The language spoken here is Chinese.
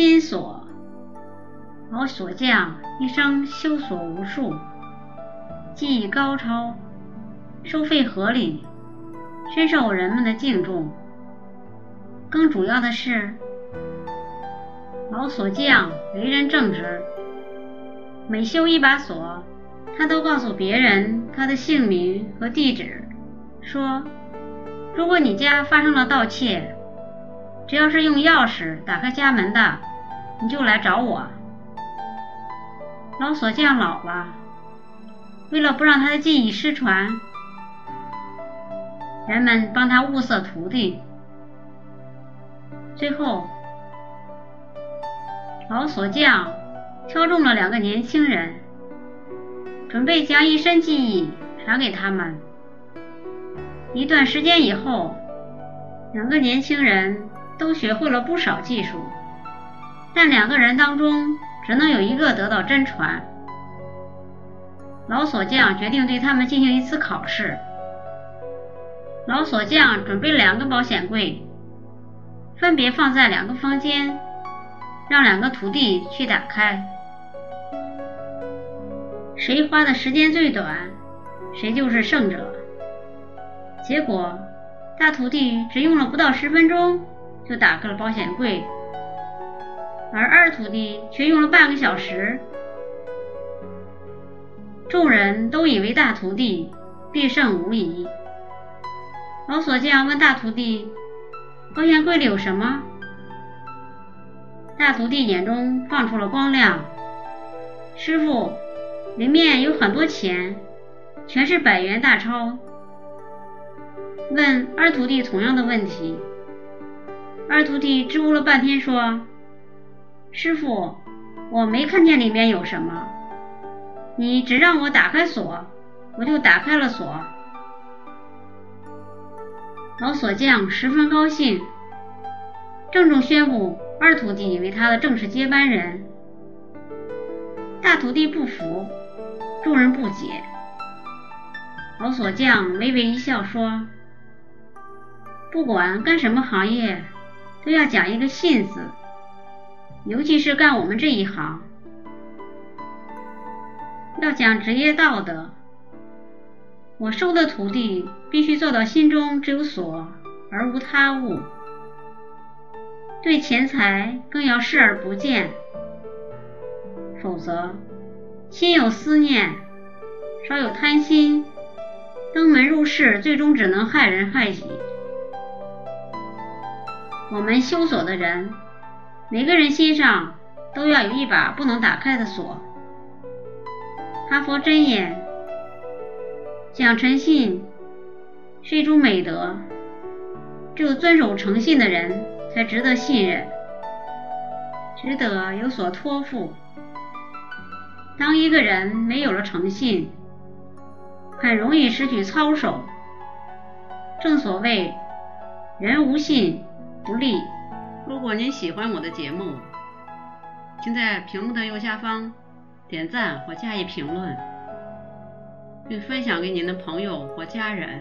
心锁。老锁匠一生修锁无数，技艺高超，收费合理，深受人们的敬重。更主要的是，老锁匠为人正直，每修一把锁，他都告诉别人他的姓名和地址，说：如果你家发生了盗窃，只要是用钥匙打开家门的，你就来找我。老锁匠老了，为了不让他的技艺失传，人们帮他物色徒弟。最后，老锁匠挑中了两个年轻人，准备将一身技艺传给他们。一段时间以后，两个年轻人都学会了不少技术，但两个人当中。只能有一个得到真传。老锁匠决定对他们进行一次考试。老锁匠准备两个保险柜，分别放在两个房间，让两个徒弟去打开。谁花的时间最短，谁就是胜者。结果，大徒弟只用了不到十分钟就打开了保险柜。徒弟却用了半个小时，众人都以为大徒弟必胜无疑。老锁匠问大徒弟：“保险柜里有什么？”大徒弟眼中放出了光亮：“师傅，里面有很多钱，全是百元大钞。”问二徒弟同样的问题，二徒弟支吾了半天说。师傅，我没看见里面有什么，你只让我打开锁，我就打开了锁。老锁匠十分高兴，郑重宣布二徒弟为他的正式接班人。大徒弟不服，众人不解。老锁匠微微一笑说：“不管干什么行业，都要讲一个信字。”尤其是干我们这一行，要讲职业道德。我收的徒弟必须做到心中只有锁而无他物，对钱财更要视而不见，否则心有思念，稍有贪心，登门入室，最终只能害人害己。我们修锁的人。每个人心上都要有一把不能打开的锁。哈佛箴言：讲诚信是一种美德，只有遵守诚信的人才值得信任，值得有所托付。当一个人没有了诚信，很容易失去操守。正所谓，人无信不立。如果您喜欢我的节目，请在屏幕的右下方点赞或加以评论，并分享给您的朋友或家人。